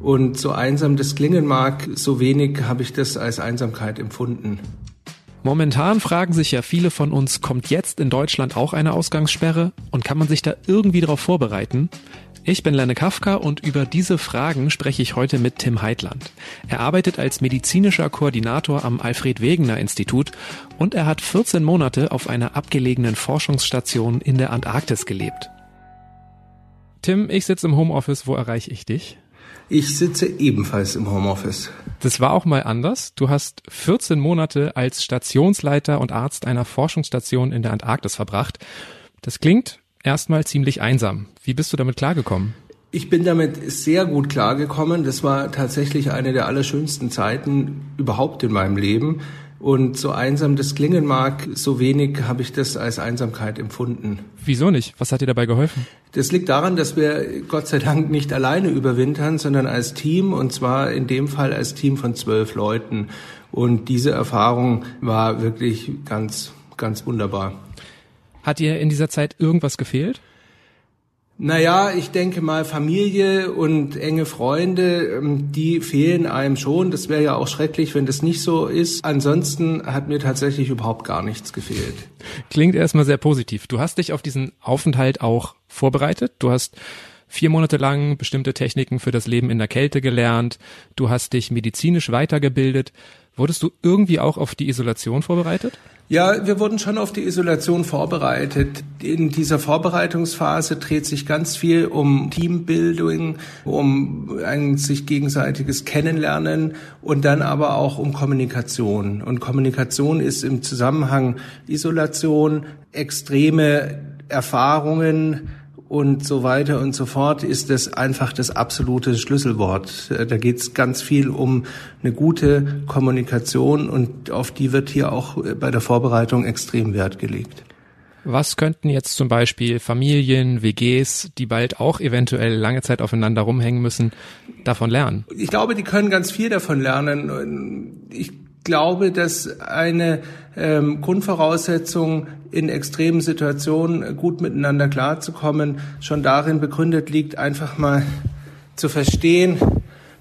Und so einsam das klingen mag, so wenig habe ich das als Einsamkeit empfunden. Momentan fragen sich ja viele von uns, kommt jetzt in Deutschland auch eine Ausgangssperre und kann man sich da irgendwie darauf vorbereiten? Ich bin Lenne Kafka und über diese Fragen spreche ich heute mit Tim Heitland. Er arbeitet als medizinischer Koordinator am Alfred Wegener Institut und er hat 14 Monate auf einer abgelegenen Forschungsstation in der Antarktis gelebt. Tim, ich sitze im Homeoffice, wo erreiche ich dich? Ich sitze ebenfalls im Homeoffice. Das war auch mal anders. Du hast 14 Monate als Stationsleiter und Arzt einer Forschungsstation in der Antarktis verbracht. Das klingt erstmal ziemlich einsam. Wie bist du damit klargekommen? Ich bin damit sehr gut klargekommen. Das war tatsächlich eine der allerschönsten Zeiten überhaupt in meinem Leben. Und so einsam das klingen mag, so wenig habe ich das als Einsamkeit empfunden. Wieso nicht? Was hat dir dabei geholfen? Das liegt daran, dass wir Gott sei Dank nicht alleine überwintern, sondern als Team und zwar in dem Fall als Team von zwölf Leuten. Und diese Erfahrung war wirklich ganz, ganz wunderbar. Hat dir in dieser Zeit irgendwas gefehlt? Naja, ich denke mal, Familie und enge Freunde, ähm, die fehlen einem schon. Das wäre ja auch schrecklich, wenn das nicht so ist. Ansonsten hat mir tatsächlich überhaupt gar nichts gefehlt. Klingt erstmal sehr positiv. Du hast dich auf diesen Aufenthalt auch vorbereitet. Du hast vier Monate lang bestimmte Techniken für das Leben in der Kälte gelernt. Du hast dich medizinisch weitergebildet. Wurdest du irgendwie auch auf die Isolation vorbereitet? Ja, wir wurden schon auf die Isolation vorbereitet. In dieser Vorbereitungsphase dreht sich ganz viel um Teambildung, um ein sich gegenseitiges Kennenlernen und dann aber auch um Kommunikation. Und Kommunikation ist im Zusammenhang Isolation, extreme Erfahrungen, und so weiter und so fort, ist das einfach das absolute Schlüsselwort. Da geht es ganz viel um eine gute Kommunikation und auf die wird hier auch bei der Vorbereitung extrem Wert gelegt. Was könnten jetzt zum Beispiel Familien, WGs, die bald auch eventuell lange Zeit aufeinander rumhängen müssen, davon lernen? Ich glaube, die können ganz viel davon lernen. Ich glaube, dass eine ähm, Grundvoraussetzung in extremen Situationen gut miteinander klarzukommen schon darin begründet liegt, einfach mal zu verstehen,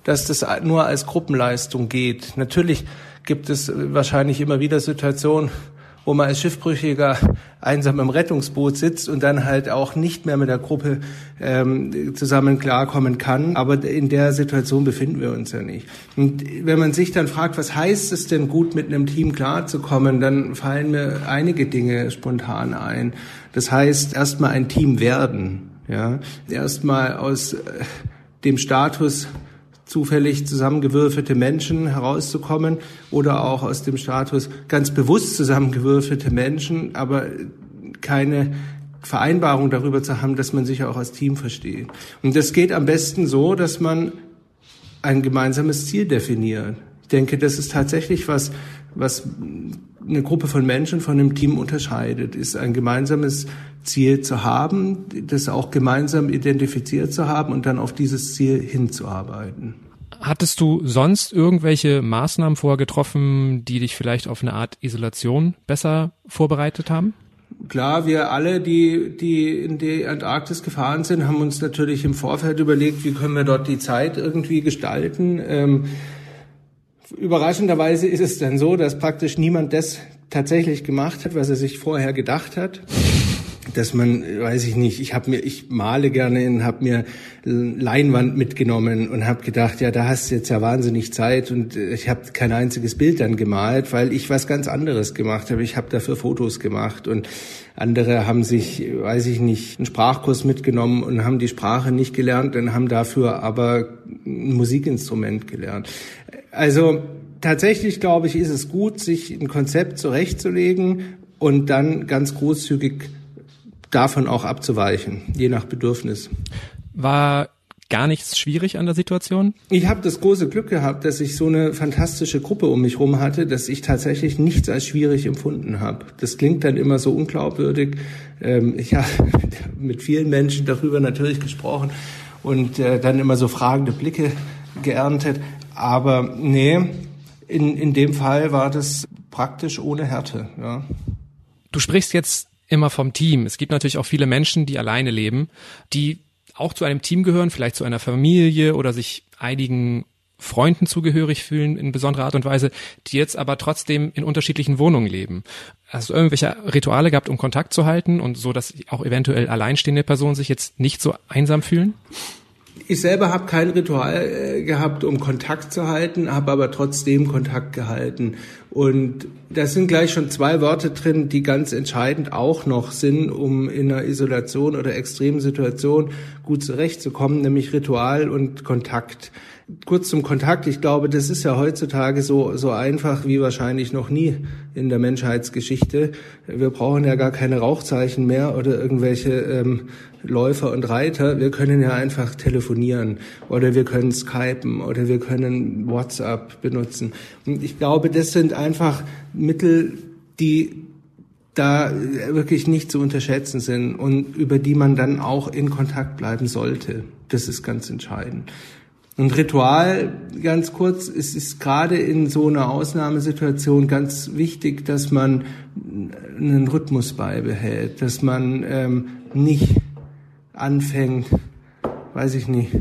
dass das nur als Gruppenleistung geht. Natürlich gibt es wahrscheinlich immer wieder Situationen, wo man als Schiffbrüchiger einsam im Rettungsboot sitzt und dann halt auch nicht mehr mit der Gruppe ähm, zusammen klarkommen kann. Aber in der Situation befinden wir uns ja nicht. Und wenn man sich dann fragt, was heißt es denn gut, mit einem Team klarzukommen, dann fallen mir einige Dinge spontan ein. Das heißt, erstmal ein Team werden. Ja, erstmal aus äh, dem Status zufällig zusammengewürfelte Menschen herauszukommen oder auch aus dem Status ganz bewusst zusammengewürfelte Menschen, aber keine Vereinbarung darüber zu haben, dass man sich auch als Team versteht. Und das geht am besten so, dass man ein gemeinsames Ziel definiert. Ich denke, das ist tatsächlich was, was eine Gruppe von Menschen von einem Team unterscheidet, ist ein gemeinsames Ziel zu haben, das auch gemeinsam identifiziert zu haben und dann auf dieses Ziel hinzuarbeiten. Hattest du sonst irgendwelche Maßnahmen vorher getroffen, die dich vielleicht auf eine Art Isolation besser vorbereitet haben? Klar, wir alle, die, die in die Antarktis gefahren sind, haben uns natürlich im Vorfeld überlegt, wie können wir dort die Zeit irgendwie gestalten. Ähm, überraschenderweise ist es dann so, dass praktisch niemand das tatsächlich gemacht hat, was er sich vorher gedacht hat dass man, weiß ich nicht, ich habe mir, ich male gerne und habe mir Leinwand mitgenommen und habe gedacht, ja, da hast du jetzt ja wahnsinnig Zeit und ich habe kein einziges Bild dann gemalt, weil ich was ganz anderes gemacht habe. Ich habe dafür Fotos gemacht und andere haben sich, weiß ich nicht, einen Sprachkurs mitgenommen und haben die Sprache nicht gelernt und haben dafür aber ein Musikinstrument gelernt. Also tatsächlich glaube ich, ist es gut, sich ein Konzept zurechtzulegen und dann ganz großzügig davon auch abzuweichen, je nach Bedürfnis. War gar nichts schwierig an der Situation? Ich habe das große Glück gehabt, dass ich so eine fantastische Gruppe um mich herum hatte, dass ich tatsächlich nichts als schwierig empfunden habe. Das klingt dann immer so unglaubwürdig. Ähm, ich habe mit vielen Menschen darüber natürlich gesprochen und äh, dann immer so fragende Blicke geerntet. Aber nee, in, in dem Fall war das praktisch ohne Härte. Ja. Du sprichst jetzt immer vom Team. Es gibt natürlich auch viele Menschen, die alleine leben, die auch zu einem Team gehören, vielleicht zu einer Familie oder sich einigen Freunden zugehörig fühlen in besonderer Art und Weise, die jetzt aber trotzdem in unterschiedlichen Wohnungen leben. Hast du irgendwelche Rituale gehabt, um Kontakt zu halten und so, dass auch eventuell alleinstehende Personen sich jetzt nicht so einsam fühlen? Ich selber habe kein Ritual äh, gehabt, um Kontakt zu halten, habe aber trotzdem Kontakt gehalten. Und da sind gleich schon zwei Worte drin, die ganz entscheidend auch noch sind, um in einer Isolation oder extremen Situation gut zurechtzukommen, nämlich Ritual und Kontakt. Kurz zum Kontakt. Ich glaube, das ist ja heutzutage so, so einfach wie wahrscheinlich noch nie in der Menschheitsgeschichte. Wir brauchen ja gar keine Rauchzeichen mehr oder irgendwelche ähm, Läufer und Reiter. Wir können ja einfach telefonieren oder wir können Skypen oder wir können WhatsApp benutzen. Und ich glaube, das sind einfach Mittel, die da wirklich nicht zu unterschätzen sind und über die man dann auch in Kontakt bleiben sollte. Das ist ganz entscheidend. Und Ritual, ganz kurz, es ist gerade in so einer Ausnahmesituation ganz wichtig, dass man einen Rhythmus beibehält, dass man ähm, nicht anfängt, weiß ich nicht,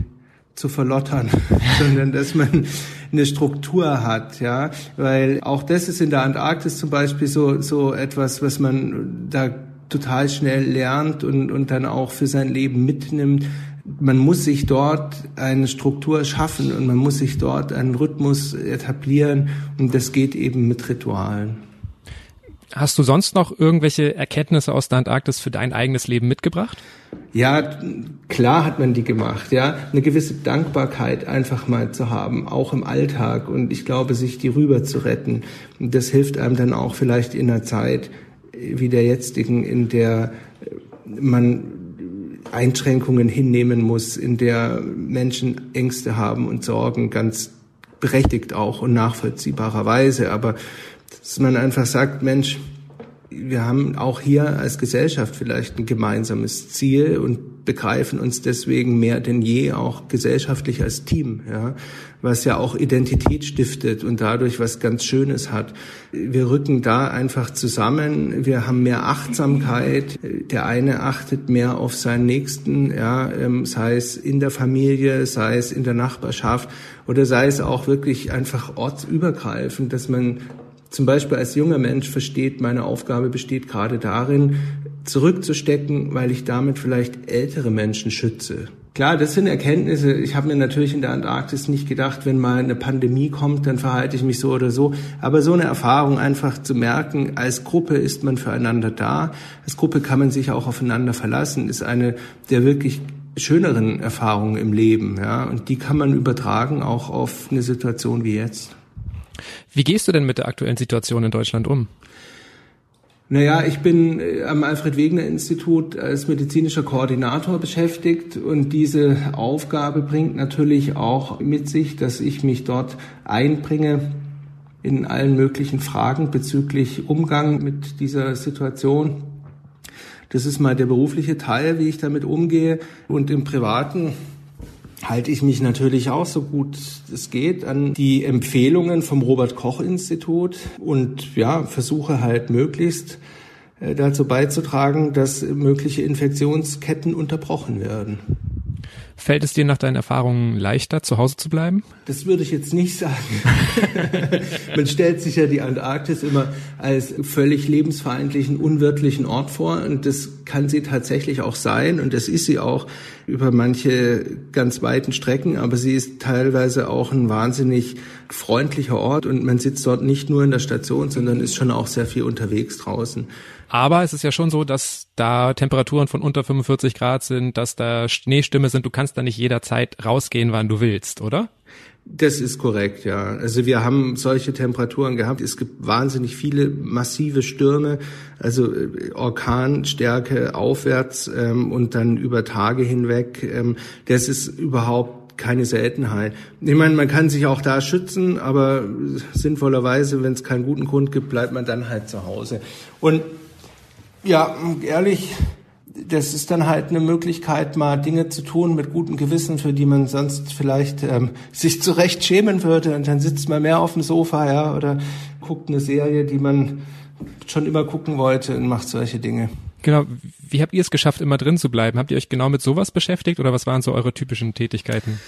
zu verlottern, sondern dass man eine Struktur hat, ja, weil auch das ist in der Antarktis zum Beispiel so so etwas, was man da total schnell lernt und und dann auch für sein Leben mitnimmt, man muss sich dort eine Struktur schaffen und man muss sich dort einen Rhythmus etablieren und das geht eben mit Ritualen. Hast du sonst noch irgendwelche Erkenntnisse aus der Antarktis für dein eigenes Leben mitgebracht? Ja, klar hat man die gemacht, ja. Eine gewisse Dankbarkeit einfach mal zu haben, auch im Alltag und ich glaube, sich die rüber zu retten. Das hilft einem dann auch vielleicht in einer Zeit wie der jetzigen, in der man Einschränkungen hinnehmen muss, in der Menschen Ängste haben und Sorgen, ganz berechtigt auch und nachvollziehbarerweise. Aber dass man einfach sagt, Mensch, wir haben auch hier als Gesellschaft vielleicht ein gemeinsames Ziel und begreifen uns deswegen mehr denn je auch gesellschaftlich als Team, ja, was ja auch Identität stiftet und dadurch was ganz Schönes hat. Wir rücken da einfach zusammen, wir haben mehr Achtsamkeit, der eine achtet mehr auf seinen Nächsten, ja, ähm, sei es in der Familie, sei es in der Nachbarschaft oder sei es auch wirklich einfach ortsübergreifend, dass man zum Beispiel als junger Mensch versteht, meine Aufgabe besteht gerade darin, zurückzustecken, weil ich damit vielleicht ältere Menschen schütze. Klar, das sind Erkenntnisse. Ich habe mir natürlich in der Antarktis nicht gedacht, wenn mal eine Pandemie kommt, dann verhalte ich mich so oder so. Aber so eine Erfahrung einfach zu merken, als Gruppe ist man füreinander da. Als Gruppe kann man sich auch aufeinander verlassen, ist eine der wirklich schöneren Erfahrungen im Leben. Ja? Und die kann man übertragen auch auf eine Situation wie jetzt. Wie gehst du denn mit der aktuellen Situation in Deutschland um? Naja, ich bin äh, am Alfred-Wegener-Institut als medizinischer Koordinator beschäftigt und diese Aufgabe bringt natürlich auch mit sich, dass ich mich dort einbringe in allen möglichen Fragen bezüglich Umgang mit dieser Situation. Das ist mal der berufliche Teil, wie ich damit umgehe. Und im Privaten halte ich mich natürlich auch so gut es geht an die Empfehlungen vom Robert Koch Institut und ja, versuche halt möglichst äh, dazu beizutragen, dass mögliche Infektionsketten unterbrochen werden. Fällt es dir nach deinen Erfahrungen leichter, zu Hause zu bleiben? Das würde ich jetzt nicht sagen. Man stellt sich ja die Antarktis immer als völlig lebensfeindlichen, unwirtlichen Ort vor und das kann sie tatsächlich auch sein und das ist sie auch über manche ganz weiten Strecken, aber sie ist teilweise auch ein wahnsinnig freundlicher Ort und man sitzt dort nicht nur in der Station, sondern ist schon auch sehr viel unterwegs draußen. Aber es ist ja schon so, dass da Temperaturen von unter 45 Grad sind, dass da Schneestimme sind. Du kannst da nicht jederzeit rausgehen, wann du willst, oder? Das ist korrekt, ja. Also wir haben solche Temperaturen gehabt. Es gibt wahnsinnig viele massive Stürme, also äh, Orkanstärke aufwärts ähm, und dann über Tage hinweg. Ähm, das ist überhaupt keine Seltenheit. Ich meine, man kann sich auch da schützen, aber sinnvollerweise, wenn es keinen guten Grund gibt, bleibt man dann halt zu Hause. Und ja, ehrlich, das ist dann halt eine Möglichkeit, mal Dinge zu tun mit gutem Gewissen, für die man sonst vielleicht ähm, sich zurecht schämen würde. Und dann sitzt man mehr auf dem Sofa, ja, oder guckt eine Serie, die man schon immer gucken wollte und macht solche Dinge. Genau, wie habt ihr es geschafft, immer drin zu bleiben? Habt ihr euch genau mit sowas beschäftigt oder was waren so eure typischen Tätigkeiten?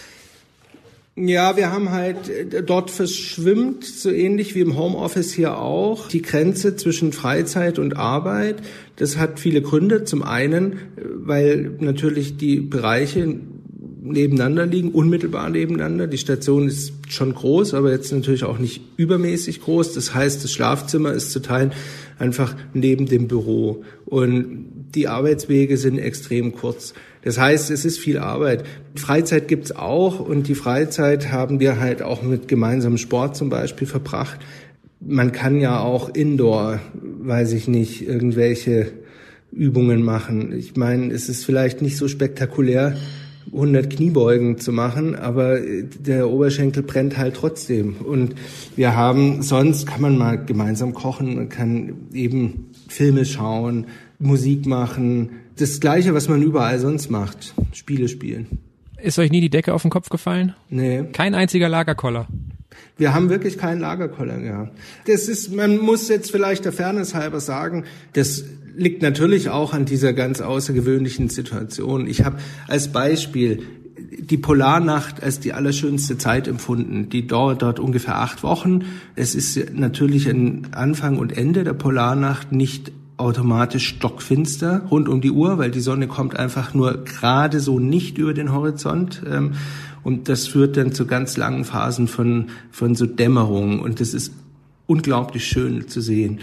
Ja, wir haben halt, äh, dort verschwimmt, so ähnlich wie im Homeoffice hier auch, die Grenze zwischen Freizeit und Arbeit. Das hat viele Gründe. Zum einen, äh, weil natürlich die Bereiche nebeneinander liegen, unmittelbar nebeneinander. Die Station ist schon groß, aber jetzt natürlich auch nicht übermäßig groß. Das heißt, das Schlafzimmer ist zu teilen einfach neben dem Büro. Und die Arbeitswege sind extrem kurz. Das heißt, es ist viel Arbeit. Freizeit gibt's auch und die Freizeit haben wir halt auch mit gemeinsamem Sport zum Beispiel verbracht. Man kann ja auch indoor, weiß ich nicht, irgendwelche Übungen machen. Ich meine, es ist vielleicht nicht so spektakulär, 100 Kniebeugen zu machen, aber der Oberschenkel brennt halt trotzdem. Und wir haben, sonst kann man mal gemeinsam kochen, man kann eben Filme schauen, Musik machen, das Gleiche, was man überall sonst macht, Spiele spielen. Ist euch nie die Decke auf den Kopf gefallen? Nee. Kein einziger Lagerkoller. Wir haben wirklich keinen Lagerkoller gehabt. Das ist, man muss jetzt vielleicht der Fairness halber sagen, das liegt natürlich auch an dieser ganz außergewöhnlichen Situation. Ich habe als Beispiel die Polarnacht als die allerschönste Zeit empfunden. Die dauert dort ungefähr acht Wochen. Es ist natürlich ein Anfang und Ende der Polarnacht nicht automatisch stockfinster rund um die Uhr, weil die Sonne kommt einfach nur gerade so nicht über den Horizont. Ähm, und das führt dann zu ganz langen Phasen von, von so Dämmerung. Und das ist unglaublich schön zu sehen.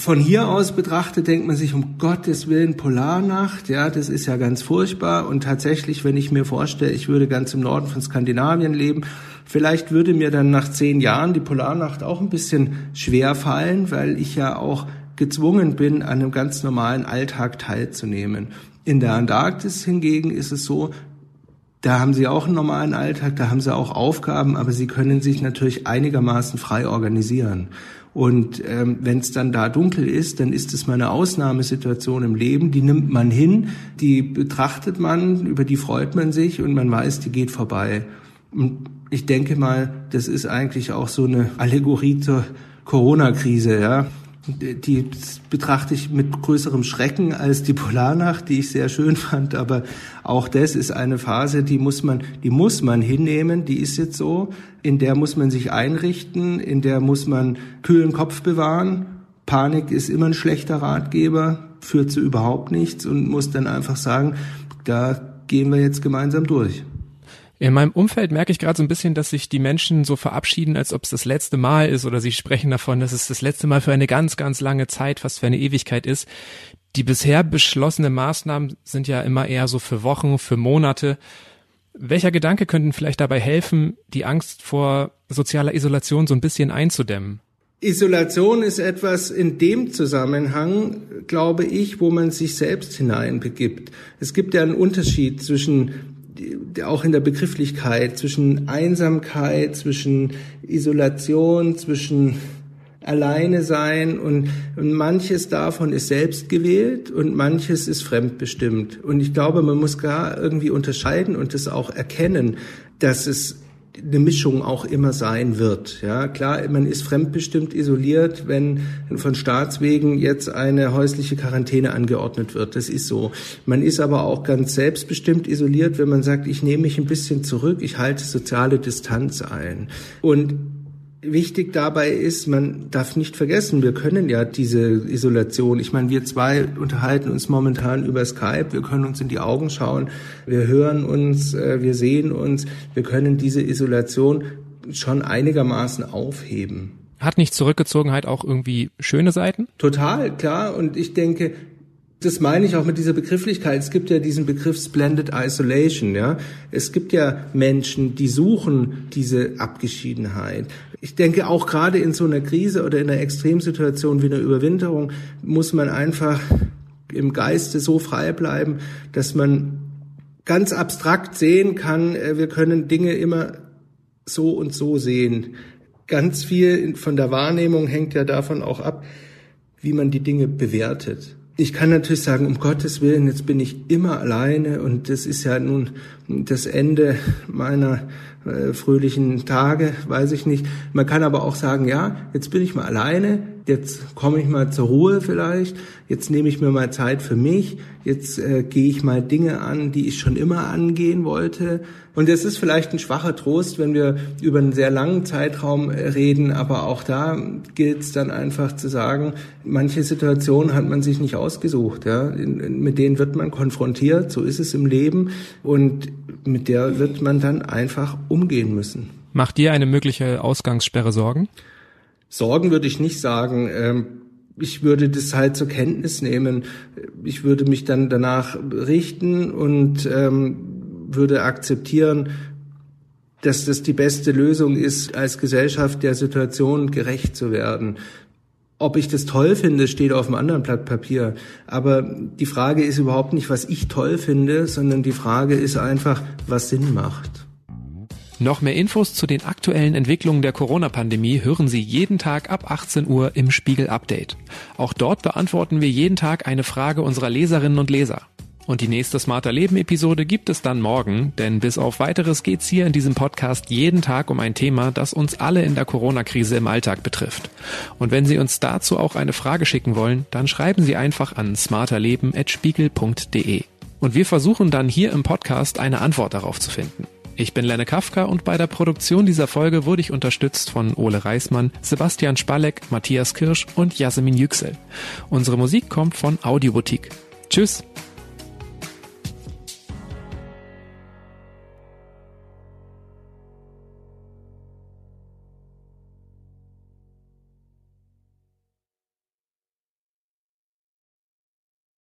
Von hier aus betrachtet denkt man sich, um Gottes Willen, Polarnacht, ja, das ist ja ganz furchtbar. Und tatsächlich, wenn ich mir vorstelle, ich würde ganz im Norden von Skandinavien leben, vielleicht würde mir dann nach zehn Jahren die Polarnacht auch ein bisschen schwer fallen, weil ich ja auch gezwungen bin, an einem ganz normalen Alltag teilzunehmen. In der Antarktis hingegen ist es so, da haben sie auch einen normalen Alltag, da haben sie auch Aufgaben, aber sie können sich natürlich einigermaßen frei organisieren. Und ähm, wenn es dann da dunkel ist, dann ist es mal eine Ausnahmesituation im Leben, die nimmt man hin, die betrachtet man, über die freut man sich und man weiß, die geht vorbei. Und ich denke mal, das ist eigentlich auch so eine Allegorie zur Corona-Krise, ja die betrachte ich mit größerem Schrecken als die Polarnacht, die ich sehr schön fand. Aber auch das ist eine Phase, die muss man, die muss man hinnehmen. Die ist jetzt so. In der muss man sich einrichten. In der muss man kühlen Kopf bewahren. Panik ist immer ein schlechter Ratgeber, führt zu überhaupt nichts und muss dann einfach sagen, da gehen wir jetzt gemeinsam durch. In meinem Umfeld merke ich gerade so ein bisschen, dass sich die Menschen so verabschieden, als ob es das letzte Mal ist oder sie sprechen davon, dass es das letzte Mal für eine ganz, ganz lange Zeit, fast für eine Ewigkeit ist. Die bisher beschlossenen Maßnahmen sind ja immer eher so für Wochen, für Monate. Welcher Gedanke könnten vielleicht dabei helfen, die Angst vor sozialer Isolation so ein bisschen einzudämmen? Isolation ist etwas in dem Zusammenhang, glaube ich, wo man sich selbst hineinbegibt. Es gibt ja einen Unterschied zwischen auch in der Begrifflichkeit zwischen Einsamkeit, zwischen Isolation, zwischen alleine sein und, und manches davon ist selbst gewählt und manches ist fremdbestimmt. Und ich glaube, man muss gar irgendwie unterscheiden und das auch erkennen, dass es eine Mischung auch immer sein wird. Ja, klar, man ist fremdbestimmt isoliert, wenn von Staatswegen jetzt eine häusliche Quarantäne angeordnet wird. Das ist so. Man ist aber auch ganz selbstbestimmt isoliert, wenn man sagt, ich nehme mich ein bisschen zurück, ich halte soziale Distanz ein. Und Wichtig dabei ist, man darf nicht vergessen, wir können ja diese Isolation, ich meine, wir zwei unterhalten uns momentan über Skype, wir können uns in die Augen schauen, wir hören uns, äh, wir sehen uns, wir können diese Isolation schon einigermaßen aufheben. Hat nicht Zurückgezogenheit auch irgendwie schöne Seiten? Total, klar. Und ich denke, das meine ich auch mit dieser Begrifflichkeit. Es gibt ja diesen Begriff Splendid Isolation, ja. Es gibt ja Menschen, die suchen diese Abgeschiedenheit. Ich denke auch gerade in so einer Krise oder in einer Extremsituation wie einer Überwinterung muss man einfach im Geiste so frei bleiben, dass man ganz abstrakt sehen kann, äh, wir können Dinge immer so und so sehen. Ganz viel von der Wahrnehmung hängt ja davon auch ab, wie man die Dinge bewertet ich kann natürlich sagen, um Gottes Willen, jetzt bin ich immer alleine und das ist ja nun das Ende meiner äh, fröhlichen Tage, weiß ich nicht. Man kann aber auch sagen, ja, jetzt bin ich mal alleine, jetzt komme ich mal zur Ruhe vielleicht, jetzt nehme ich mir mal Zeit für mich, jetzt äh, gehe ich mal Dinge an, die ich schon immer angehen wollte. Und es ist vielleicht ein schwacher Trost, wenn wir über einen sehr langen Zeitraum äh, reden, aber auch da gilt es dann einfach zu sagen, manche Situationen hat man sich nicht ausgesucht. Ja? Mit denen wird man konfrontiert, so ist es im Leben und mit der wird man dann einfach umgehen müssen. Macht dir eine mögliche Ausgangssperre Sorgen? Sorgen würde ich nicht sagen. Ähm, ich würde das halt zur Kenntnis nehmen. Ich würde mich dann danach richten und ähm, würde akzeptieren, dass das die beste Lösung ist, als Gesellschaft der Situation gerecht zu werden. Ob ich das toll finde, steht auf einem anderen Blatt Papier. Aber die Frage ist überhaupt nicht, was ich toll finde, sondern die Frage ist einfach, was Sinn macht. Noch mehr Infos zu den aktuellen Entwicklungen der Corona-Pandemie hören Sie jeden Tag ab 18 Uhr im Spiegel Update. Auch dort beantworten wir jeden Tag eine Frage unserer Leserinnen und Leser. Und die nächste Smarter Leben Episode gibt es dann morgen, denn bis auf weiteres geht's hier in diesem Podcast jeden Tag um ein Thema, das uns alle in der Corona-Krise im Alltag betrifft. Und wenn Sie uns dazu auch eine Frage schicken wollen, dann schreiben Sie einfach an smarterleben@spiegel.de. Und wir versuchen dann hier im Podcast eine Antwort darauf zu finden. Ich bin Lenne Kafka und bei der Produktion dieser Folge wurde ich unterstützt von Ole Reismann, Sebastian Spalleck, Matthias Kirsch und Jasmin Yüksel. Unsere Musik kommt von Audioboutique. Tschüss!